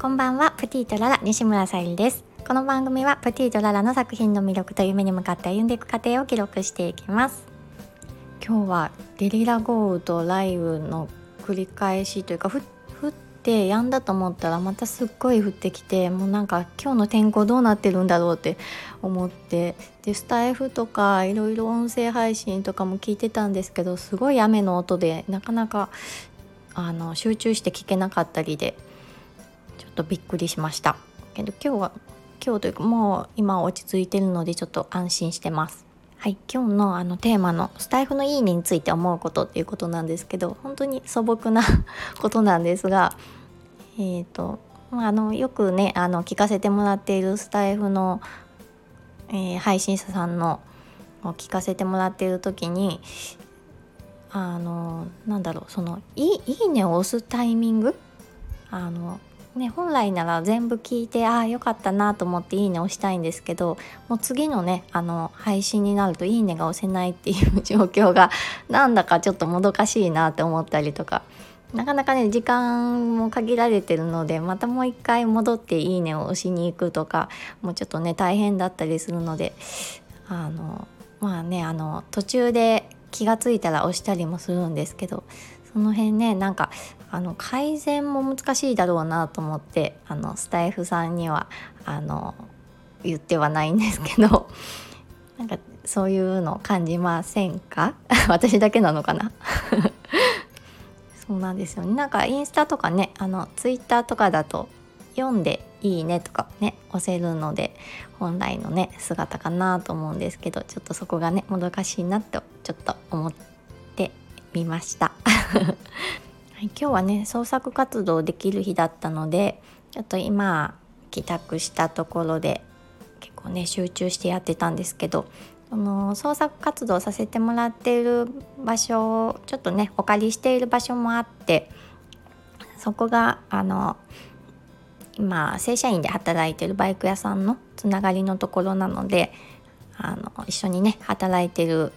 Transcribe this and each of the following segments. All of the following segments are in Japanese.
こんばんはプティとララ西村さゆりです。この番組はプティとララの作品の魅力と夢に向かって歩んでいく過程を記録していきます。今日はゲリラ豪雨と雷雨の繰り返しというか降って止んだと思ったらまたすっごい降ってきてもうなんか今日の天候どうなってるんだろうって思ってでスタイフとかいろいろ音声配信とかも聞いてたんですけどすごい雨の音でなかなかあの集中して聞けなかったりでっとびっくりしました。けど今日は今日というかもう今落ち着いてるのでちょっと安心してます。はい今日のあのテーマのスタイフのいいねについて思うことっていうことなんですけど本当に素朴なことなんですがえっ、ー、とあのよくねあの聞かせてもらっているスタイフの、えー、配信者さんのを聞かせてもらっている時にあのなんだろうそのいいいいねを押すタイミング？あのね、本来なら全部聞いてああよかったなと思って「いいね」押したいんですけどもう次のねあの配信になると「いいね」が押せないっていう状況が なんだかちょっともどかしいなって思ったりとかなかなかね時間も限られてるのでまたもう一回戻って「いいね」を押しに行くとかもうちょっとね大変だったりするのであのまあねあの途中で気が付いたら押したりもするんですけどその辺ねなんかあの改善も難しいだろうなと思ってあのスタイフさんにはあの言ってはないんですけど なんかそういうの感じませんか？私だけなのかな？そうなんですよね。なんかインスタとかねあのツイッターとかだと読んでいいねとかね押せるので本来のね姿かなと思うんですけどちょっとそこがねもどかしいなとちょっと思ってみました。はい、今日はね創作活動できる日だったのでちょっと今帰宅したところで結構ね集中してやってたんですけどその創作活動させてもらっている場所をちょっとねお借りしている場所もあってそこがあの今正社員で働いてるバイク屋さんのつながりのところなのであの一緒にね働いてる、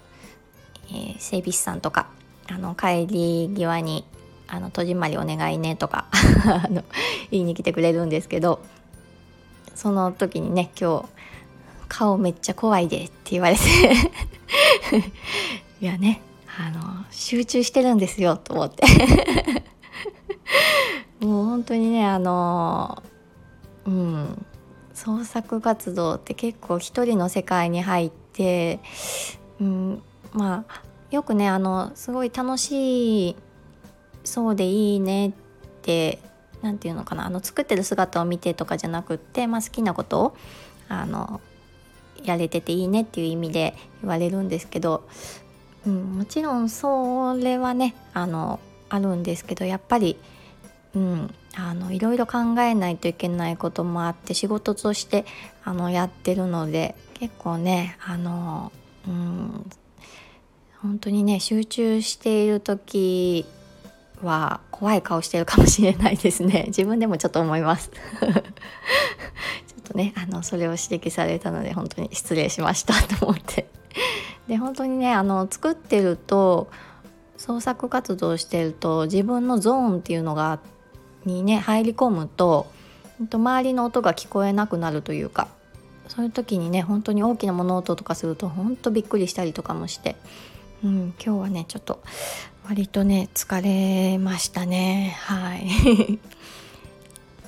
えー、整備士さんとかあの帰り際にあの戸締まりお願いねとか あの言いに来てくれるんですけどその時にね今日顔めっちゃ怖いでって言われて いやねあの集中してるんですよと思って。もう本当にねあのうん創作活動って結構一人の世界に入って、うん、まあよくねあのすごい楽しいそうでいいねって何て言うのかなあの作ってる姿を見てとかじゃなくって、まあ、好きなことをあのやれてていいねっていう意味で言われるんですけど、うん、もちろんそれはねあのあるんですけどやっぱり、うん、あのいろいろ考えないといけないこともあって仕事としてあのやってるので結構ねあの、うん、本当にね集中している時は怖い顔してるかもしれないですね。自分でもちょっと思います。ちょっとねあのそれを指摘されたので本当に失礼しましたと思って。で本当にねあの作ってると創作活動してると自分のゾーンっていうのがにね入り込むと周りの音が聞こえなくなるというかそういう時にね本当に大きな物音とかすると本当びっくりしたりとかもして、うん、今日はねちょっと割とね疲れましたね。はい。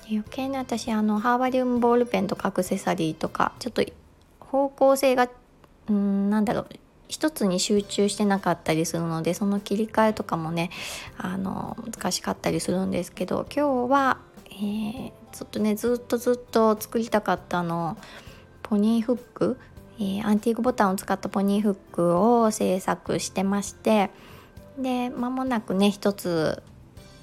余計に私あのハーバリウムボールペンとかアクセサリーとかちょっと方向性がうんなんだろう一つに集中してなかったりするのでその切り替えとかもねあの難しかったりするんですけど今日は、えー、ちょっとねずっとずっと作りたかったのポニーフック、えー、アンティークボタンを使ったポニーフックを制作してましてで間もなくね一つ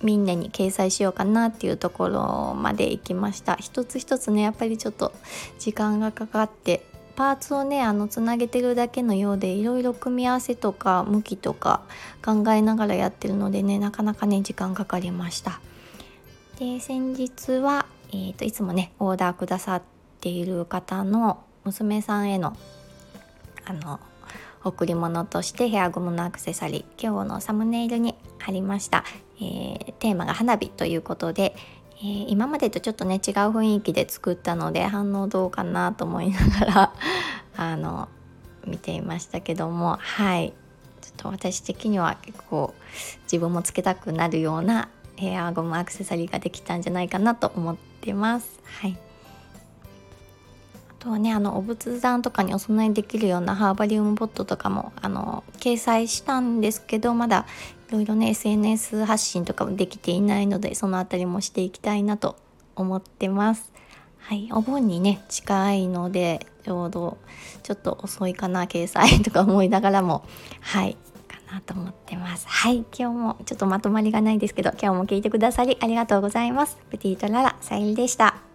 みんなに掲載しようかなっていうところまで行きました。一つ一つねやっぱりちょっと時間がかかってパーツをねあのつなげてるだけのようでいろいろ組み合わせとか向きとか考えながらやってるのでねなかなかね時間かかりました。で先日は、えーと、いつもねオーダーくださっている方の娘さんへのあの贈り物としてヘアゴムのアクセサリー今日のサムネイルに貼りました、えー、テーマが花火ということで、えー、今までとちょっとね違う雰囲気で作ったので反応どうかなと思いながら あの見ていましたけどもはい。ちょっと私的には結構自分もつけたくなるようなヘアゴムアクセサリーができたんじゃないかなと思ってます。はい。とはねあのお仏壇とかにお供えできるようなハーバリウムポットとかもあの掲載したんですけどまだいろいろね SNS 発信とかもできていないのでその辺りもしていきたいなと思ってます。はい、お盆にね近いのでちょうどちょっと遅いかな掲載とか思いながらも。はいかなと思ってます。はい今日もちょっとまとまりがないですけど今日も聞いてくださりありがとうございます。プティートララさゆりでした。